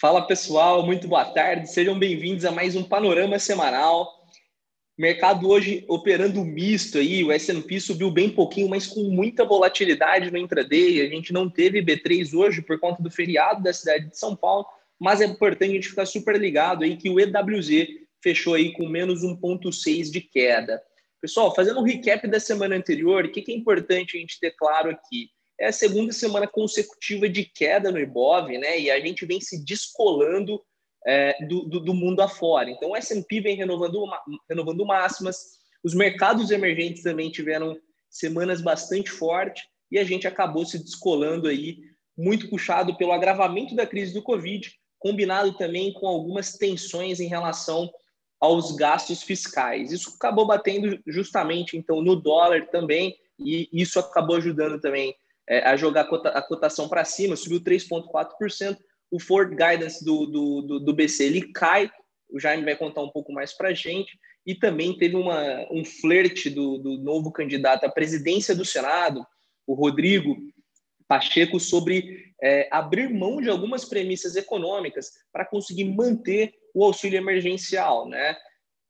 Fala pessoal, muito boa tarde, sejam bem-vindos a mais um Panorama Semanal. Mercado hoje operando misto aí, o S&P subiu bem pouquinho, mas com muita volatilidade no intraday. A gente não teve B3 hoje por conta do feriado da cidade de São Paulo, mas é importante a gente ficar super ligado aí que o EWZ fechou aí com menos 1,6 de queda. Pessoal, fazendo um recap da semana anterior, o que, é importante a gente ter claro aqui? É a segunda semana consecutiva de queda no Ibov, né? E a gente vem se descolando é, do, do, do, mundo afora. Então, o S&P vem renovando, renovando máximas, os mercados emergentes também tiveram semanas bastante fortes e a gente acabou se descolando aí, muito puxado pelo agravamento da crise do Covid, combinado também com algumas tensões em relação aos gastos fiscais. Isso acabou batendo justamente então no dólar também e isso acabou ajudando também é, a jogar a cotação para cima, subiu 3,4%. O Ford Guidance do, do, do, do, BC ele cai, o Jaime vai contar um pouco mais para a gente. E também teve uma, um flerte do, do novo candidato à presidência do Senado, o Rodrigo Pacheco, sobre é, abrir mão de algumas premissas econômicas para conseguir manter o auxílio emergencial, né?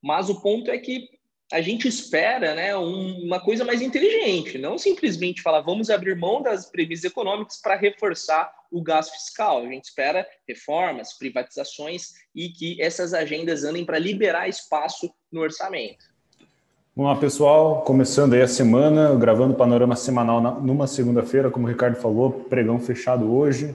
Mas o ponto é que a gente espera né, um, uma coisa mais inteligente, não simplesmente falar vamos abrir mão das premissas econômicas para reforçar o gasto fiscal. A gente espera reformas, privatizações e que essas agendas andem para liberar espaço no orçamento. Vamos lá, pessoal. Começando aí a semana, gravando o panorama semanal numa segunda-feira, como o Ricardo falou, pregão fechado hoje.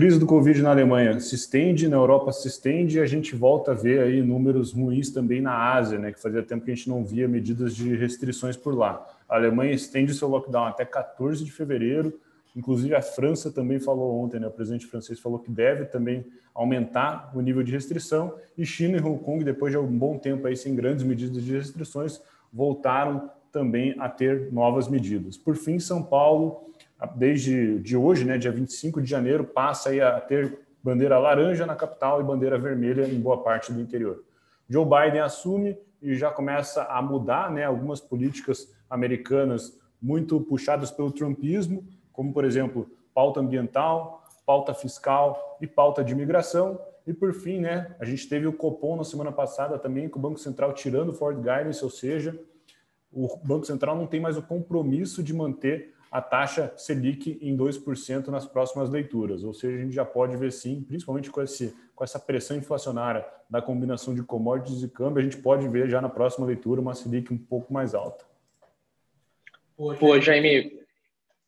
Crise do Covid na Alemanha se estende, na Europa se estende e a gente volta a ver aí números ruins também na Ásia, né? Que fazia tempo que a gente não via medidas de restrições por lá. A Alemanha estende seu lockdown até 14 de fevereiro. Inclusive a França também falou ontem, né? O presidente francês falou que deve também aumentar o nível de restrição. E China e Hong Kong, depois de um bom tempo aí sem grandes medidas de restrições, voltaram também a ter novas medidas. Por fim, São Paulo desde de hoje, né, dia 25 de janeiro, passa a ter bandeira laranja na capital e bandeira vermelha em boa parte do interior. Joe Biden assume e já começa a mudar né, algumas políticas americanas muito puxadas pelo trumpismo, como, por exemplo, pauta ambiental, pauta fiscal e pauta de imigração. E, por fim, né, a gente teve o Copom na semana passada também, com o Banco Central tirando o Ford Guidance, ou seja, o Banco Central não tem mais o compromisso de manter a taxa Selic em 2% nas próximas leituras. Ou seja, a gente já pode ver sim, principalmente com, esse, com essa pressão inflacionária da combinação de commodities e câmbio, a gente pode ver já na próxima leitura uma Selic um pouco mais alta. Pô, Jaime,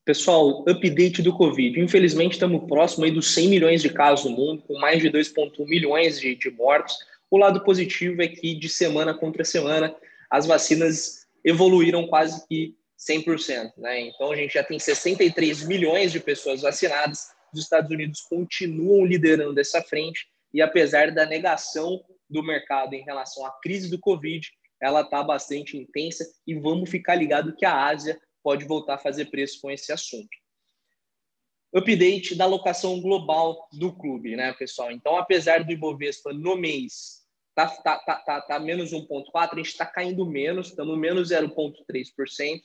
pessoal, update do Covid. Infelizmente, estamos próximo aí dos 100 milhões de casos no mundo, com mais de 2,1 milhões de, de mortos. O lado positivo é que, de semana contra semana, as vacinas evoluíram quase que 100%. Né? Então, a gente já tem 63 milhões de pessoas vacinadas. Os Estados Unidos continuam liderando essa frente e, apesar da negação do mercado em relação à crise do Covid, ela está bastante intensa e vamos ficar ligado que a Ásia pode voltar a fazer preço com esse assunto. Update da alocação global do clube, né, pessoal? Então, apesar do Ibovespa no mês tá, tá, tá, tá, tá menos 1,4%, a gente está caindo menos, estamos menos 0,3%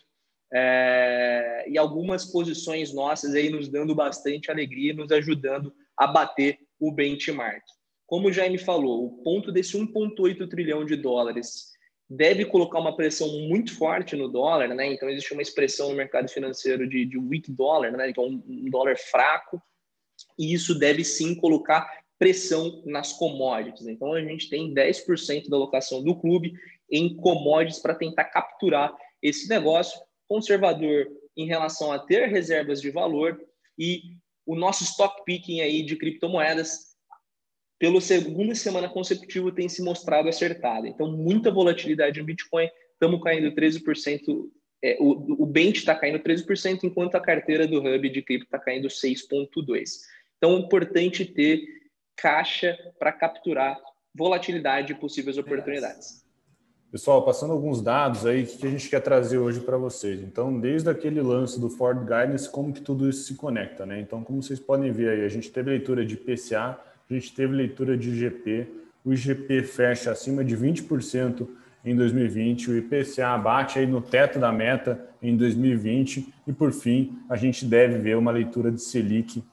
é, e algumas posições nossas aí nos dando bastante alegria, nos ajudando a bater o benchmark. Como o Jaime falou, o ponto desse 1,8 trilhão de dólares deve colocar uma pressão muito forte no dólar, né? Então existe uma expressão no mercado financeiro de, de weak dollar, né? Então um dólar fraco, e isso deve sim colocar pressão nas commodities. Então a gente tem 10% da alocação do clube em commodities para tentar capturar esse negócio conservador em relação a ter reservas de valor e o nosso stock picking aí de criptomoedas pela segunda semana consecutiva tem se mostrado acertado. Então, muita volatilidade no Bitcoin, estamos caindo 13%, é, o, o Bent está caindo 13%, enquanto a carteira do Hub de cripto está caindo 6,2%. Então, é importante ter caixa para capturar volatilidade e possíveis oportunidades. Pessoal, passando alguns dados aí que a gente quer trazer hoje para vocês. Então, desde aquele lance do Ford Guidance, como que tudo isso se conecta, né? Então, como vocês podem ver aí, a gente teve leitura de PCA, a gente teve leitura de IGP, o IGP fecha acima de 20% em 2020, o IPCA bate aí no teto da meta em 2020 e, por fim, a gente deve ver uma leitura de Selic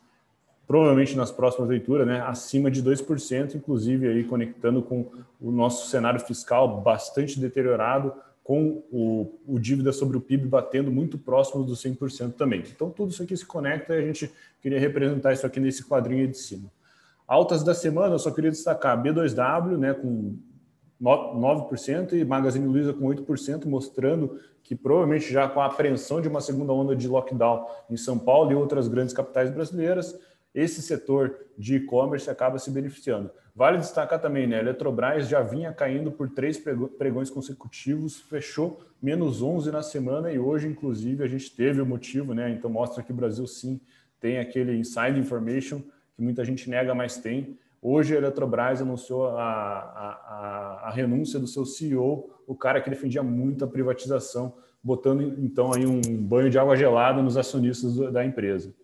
provavelmente nas próximas leituras, né, acima de 2%, inclusive aí conectando com o nosso cenário fiscal bastante deteriorado, com o, o, dívida sobre o PIB batendo muito próximo dos 100% também. Então, tudo isso aqui se conecta e a gente queria representar isso aqui nesse quadrinho de cima. Altas da semana, eu só queria destacar B2W, né, com 9% e Magazine Luiza com 8%, mostrando que provavelmente já com a apreensão de uma segunda onda de lockdown em São Paulo e outras grandes capitais brasileiras, esse setor de e-commerce acaba se beneficiando. Vale destacar também, né? A Eletrobras já vinha caindo por três pregões consecutivos, fechou menos 11 na semana e hoje, inclusive, a gente teve o motivo, né? Então mostra que o Brasil sim tem aquele inside information que muita gente nega, mas tem. Hoje a Eletrobras anunciou a, a, a, renúncia do seu CEO, o cara que defendia muito a privatização, botando então aí um banho de água gelada nos acionistas da empresa.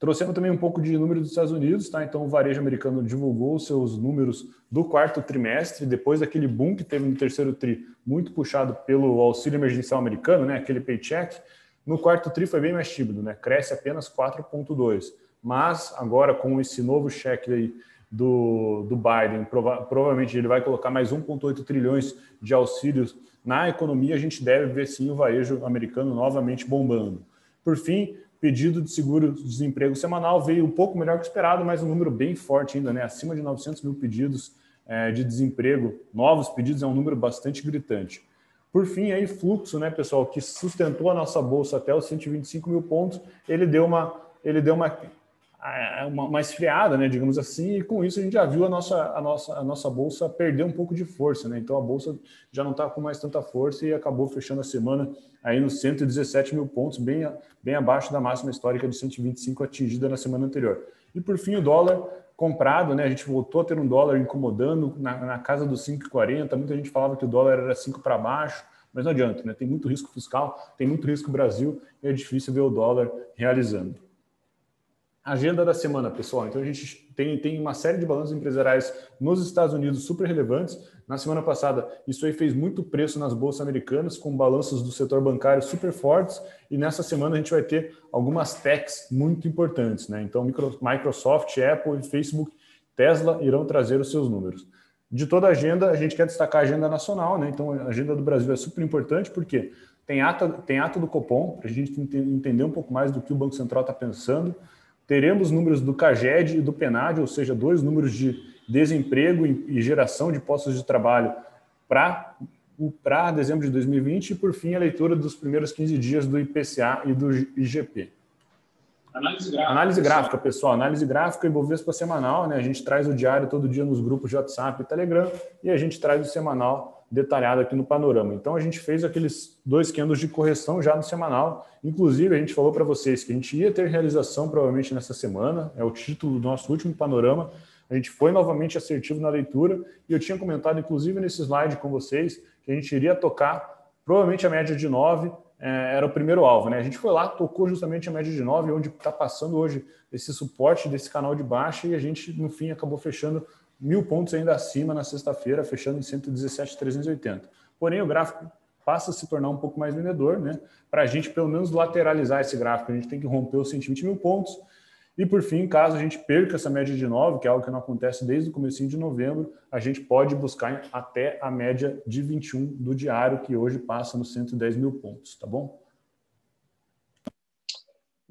Trouxemos também um pouco de número dos Estados Unidos, tá? Então o varejo americano divulgou seus números do quarto trimestre, depois daquele boom que teve no terceiro tri, muito puxado pelo auxílio emergencial americano, né? Aquele paycheck. No quarto tri foi bem mais tímido, né? Cresce apenas 4,2. Mas agora com esse novo cheque aí do, do Biden, prova provavelmente ele vai colocar mais 1,8 trilhões de auxílios na economia, a gente deve ver sim o varejo americano novamente bombando. Por fim, pedido de seguro-desemprego semanal veio um pouco melhor que esperado, mas um número bem forte ainda, né? Acima de 900 mil pedidos é, de desemprego, novos pedidos, é um número bastante gritante. Por fim, aí, fluxo, né, pessoal, que sustentou a nossa bolsa até os 125 mil pontos, ele deu uma, ele deu uma uma, uma esfriada, né, digamos assim, e com isso a gente já viu a nossa, a nossa, a nossa bolsa perder um pouco de força, né? Então a bolsa já não está com mais tanta força e acabou fechando a semana aí nos 117 mil pontos, bem, bem abaixo da máxima histórica de 125 atingida na semana anterior. E por fim, o dólar comprado, né? A gente voltou a ter um dólar incomodando na, na casa dos 5,40. Muita gente falava que o dólar era 5 para baixo, mas não adianta, né? Tem muito risco fiscal, tem muito risco Brasil e é difícil ver o dólar realizando. Agenda da semana, pessoal. Então, a gente tem, tem uma série de balanços empresariais nos Estados Unidos super relevantes. Na semana passada, isso aí fez muito preço nas bolsas americanas, com balanços do setor bancário super fortes. E nessa semana, a gente vai ter algumas techs muito importantes. Né? Então, Microsoft, Apple Facebook, Tesla irão trazer os seus números. De toda a agenda, a gente quer destacar a agenda nacional. Né? Então, a agenda do Brasil é super importante, porque tem ata, tem ata do Copom, para a gente entender um pouco mais do que o Banco Central está pensando teremos números do CAGED e do PENAD, ou seja, dois números de desemprego e geração de postos de trabalho para dezembro de 2020 e, por fim, a leitura dos primeiros 15 dias do IPCA e do IGP. Análise gráfica. Análise gráfica, pessoal. Análise gráfica e Bovespa semanal. Né? A gente traz o diário todo dia nos grupos de WhatsApp e Telegram e a gente traz o semanal detalhado aqui no panorama. Então a gente fez aqueles dois candles de correção já no semanal. Inclusive, a gente falou para vocês que a gente ia ter realização provavelmente nessa semana, é o título do nosso último panorama. A gente foi novamente assertivo na leitura e eu tinha comentado, inclusive, nesse slide com vocês, que a gente iria tocar provavelmente a média de 9 é, era o primeiro alvo. Né? A gente foi lá, tocou justamente a média de 9, onde está passando hoje esse suporte desse canal de baixa e a gente, no fim, acabou fechando mil pontos ainda acima na sexta-feira, fechando em 117,380. Porém, o gráfico passa a se tornar um pouco mais vendedor, né? Para a gente, pelo menos, lateralizar esse gráfico, a gente tem que romper os 120 mil pontos. E, por fim, caso a gente perca essa média de 9, que é algo que não acontece desde o começo de novembro, a gente pode buscar até a média de 21 do diário, que hoje passa nos 110 mil pontos, tá bom?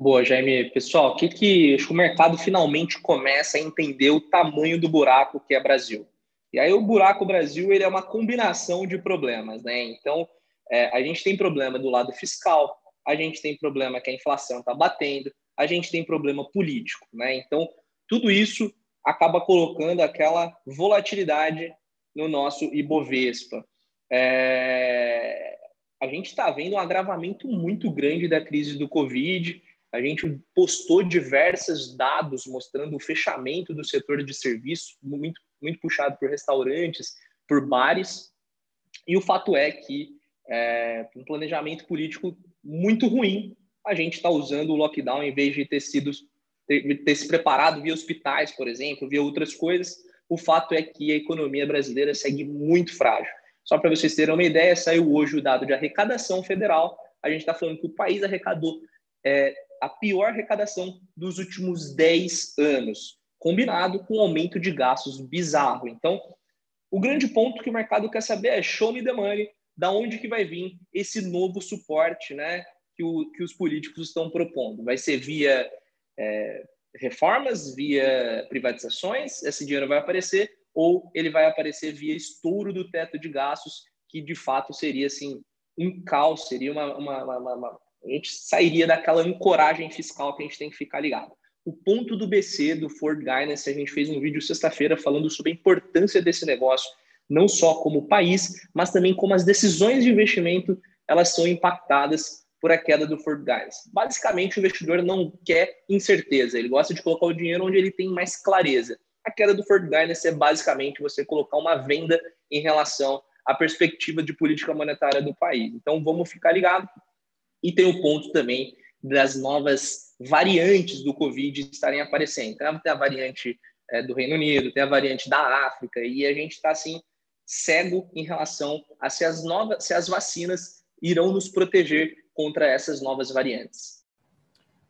Boa, Jaime. Pessoal, o que, que o mercado finalmente começa a entender o tamanho do buraco que é Brasil. E aí o buraco Brasil ele é uma combinação de problemas, né? Então é, a gente tem problema do lado fiscal, a gente tem problema que a inflação está batendo, a gente tem problema político, né? Então tudo isso acaba colocando aquela volatilidade no nosso IBOVESPA. É... A gente está vendo um agravamento muito grande da crise do Covid a gente postou diversos dados mostrando o fechamento do setor de serviço, muito, muito puxado por restaurantes, por bares. E o fato é que, é, um planejamento político muito ruim, a gente está usando o lockdown em vez de ter sido ter, ter se preparado via hospitais, por exemplo, via outras coisas. O fato é que a economia brasileira segue muito frágil. Só para vocês terem uma ideia, saiu hoje o dado de arrecadação federal. A gente está falando que o país arrecadou é, a pior arrecadação dos últimos 10 anos, combinado com um aumento de gastos bizarro. Então, o grande ponto que o mercado quer saber é show me the money, da onde que vai vir esse novo suporte né, que, o, que os políticos estão propondo. Vai ser via é, reformas, via privatizações, esse dinheiro vai aparecer, ou ele vai aparecer via estouro do teto de gastos, que de fato seria assim um caos, seria uma, uma, uma, uma a gente sairia daquela ancoragem fiscal que a gente tem que ficar ligado. O ponto do BC, do Ford Guidance, a gente fez um vídeo sexta-feira falando sobre a importância desse negócio, não só como país, mas também como as decisões de investimento elas são impactadas por a queda do Ford Guidance. Basicamente, o investidor não quer incerteza, ele gosta de colocar o dinheiro onde ele tem mais clareza. A queda do Ford Guidance é basicamente você colocar uma venda em relação à perspectiva de política monetária do país. Então, vamos ficar ligado. E tem o ponto também das novas variantes do Covid estarem aparecendo. Então, tem a variante é, do Reino Unido, tem a variante da África, e a gente está assim cego em relação a se as novas, se as vacinas irão nos proteger contra essas novas variantes.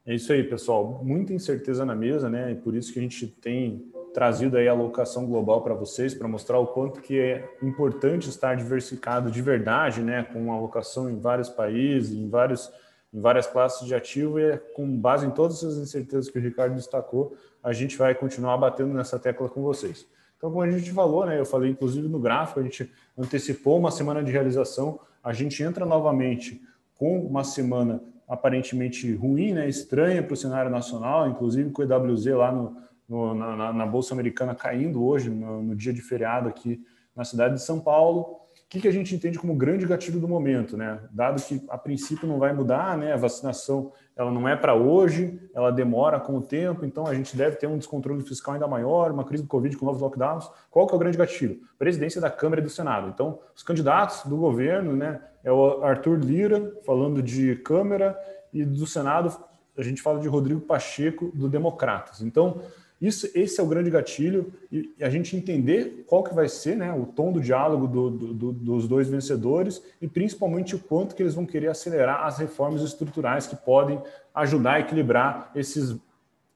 É isso aí, pessoal. Muita incerteza na mesa, né? E por isso que a gente tem trazido aí a alocação global para vocês, para mostrar o quanto que é importante estar diversificado de verdade, né, com alocação em vários países, em vários em várias classes de ativo e é com base em todas essas incertezas que o Ricardo destacou, a gente vai continuar batendo nessa tecla com vocês. Então, como a gente falou, né, eu falei inclusive no gráfico, a gente antecipou uma semana de realização, a gente entra novamente com uma semana aparentemente ruim, né, estranha para o cenário nacional, inclusive com o EWZ lá no, no, na, na, Bolsa Americana caindo hoje, no, no, dia de feriado aqui na cidade de São Paulo. O que, que a gente entende como grande gatilho do momento, né? Dado que a princípio não vai mudar, né? A vacinação ela não é para hoje, ela demora com o tempo, então a gente deve ter um descontrole fiscal ainda maior, uma crise do Covid com novos lockdowns. Qual que é o grande gatilho? Presidência da Câmara e do Senado. Então, os candidatos do governo, né? É o Arthur Lira falando de Câmara e do Senado a gente fala de Rodrigo Pacheco do Democratas. Então, isso, esse é o grande gatilho e, a gente entender qual que vai ser né, o tom do diálogo do, do, dos dois vencedores e principalmente o quanto que eles vão querer acelerar as reformas estruturais que podem ajudar a equilibrar esses,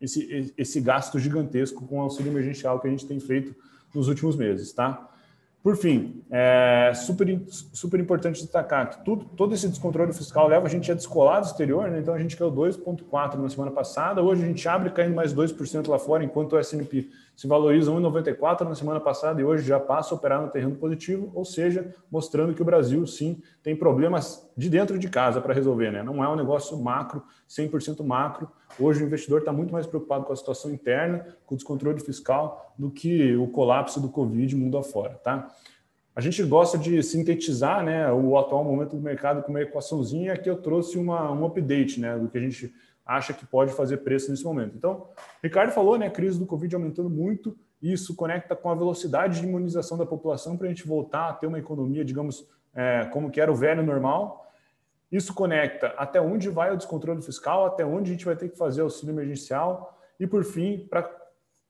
esse, esse gasto gigantesco com o auxílio emergencial que a gente tem feito nos últimos meses, tá? Por fim, é super, super importante destacar que tudo, todo esse descontrole fiscal leva a gente a descolar do exterior, né? então a gente caiu 2,4% na semana passada, hoje a gente abre caindo mais 2% lá fora, enquanto o S&P se valoriza 1,94 na semana passada e hoje já passa a operar no terreno positivo, ou seja, mostrando que o Brasil sim tem problemas de dentro de casa para resolver, né? Não é um negócio macro, 100% macro. Hoje o investidor está muito mais preocupado com a situação interna, com o descontrole fiscal, do que o colapso do Covid mundo afora, tá? A gente gosta de sintetizar né, o atual momento do mercado com uma equaçãozinha, e aqui eu trouxe uma, um update né, do que a gente acha que pode fazer preço nesse momento. Então, Ricardo falou, né, a crise do Covid aumentando muito, isso conecta com a velocidade de imunização da população para a gente voltar a ter uma economia, digamos, é, como que era o velho normal. Isso conecta até onde vai o descontrole fiscal, até onde a gente vai ter que fazer auxílio emergencial e, por fim, para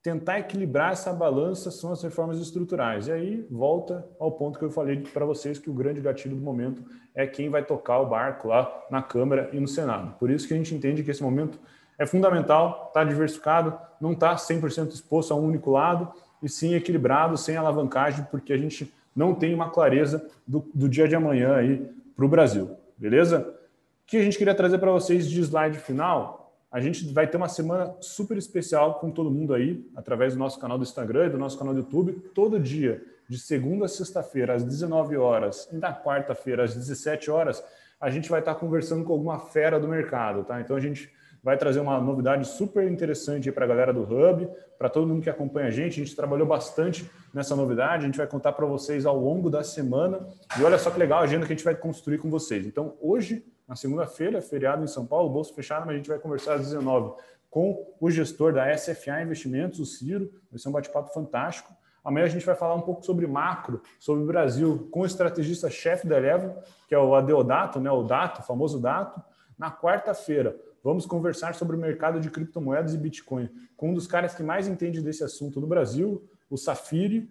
tentar equilibrar essa balança são as reformas estruturais. E aí volta ao ponto que eu falei para vocês que o grande gatilho do momento é quem vai tocar o barco lá na Câmara e no Senado. Por isso que a gente entende que esse momento é fundamental, está diversificado, não está 100% exposto a um único lado, e sim equilibrado, sem alavancagem, porque a gente não tem uma clareza do, do dia de amanhã aí para o Brasil. Beleza? O que a gente queria trazer para vocês de slide final a gente vai ter uma semana super especial com todo mundo aí, através do nosso canal do Instagram e do nosso canal do YouTube, todo dia, de segunda a sexta-feira, às 19 horas, e na quarta-feira, às 17 horas, a gente vai estar conversando com alguma fera do mercado, tá? Então a gente vai trazer uma novidade super interessante para a galera do Hub, para todo mundo que acompanha a gente. A gente trabalhou bastante nessa novidade, a gente vai contar para vocês ao longo da semana. E olha só que legal a agenda que a gente vai construir com vocês. Então, hoje na segunda-feira, feriado em São Paulo, bolsa fechada, mas a gente vai conversar às 19 com o gestor da SFA Investimentos, o Ciro. Vai ser um bate-papo fantástico. Amanhã a gente vai falar um pouco sobre macro, sobre o Brasil, com o estrategista-chefe da Eleva, que é o Adeodato, né, o Dato, o famoso Dato. Na quarta-feira, vamos conversar sobre o mercado de criptomoedas e Bitcoin com um dos caras que mais entende desse assunto no Brasil, o Safiri.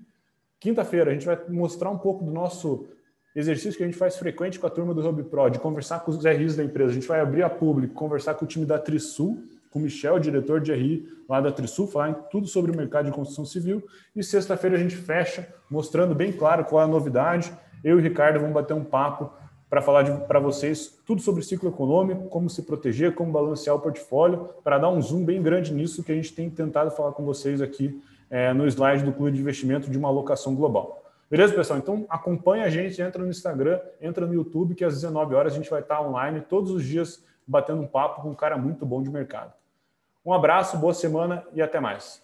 Quinta-feira, a gente vai mostrar um pouco do nosso exercício que a gente faz frequente com a turma do Hub Pro, de conversar com os RIs da empresa. A gente vai abrir a público, conversar com o time da Trisul, com o Michel, diretor de RI lá da Trisul, falar tudo sobre o mercado de construção civil. E sexta-feira a gente fecha, mostrando bem claro qual é a novidade. Eu e o Ricardo vamos bater um papo para falar para vocês tudo sobre ciclo econômico, como se proteger, como balancear o portfólio, para dar um zoom bem grande nisso que a gente tem tentado falar com vocês aqui é, no slide do Clube de Investimento de uma alocação global. Beleza, pessoal? Então acompanha a gente, entra no Instagram, entra no YouTube, que às 19 horas a gente vai estar online todos os dias batendo um papo com um cara muito bom de mercado. Um abraço, boa semana e até mais.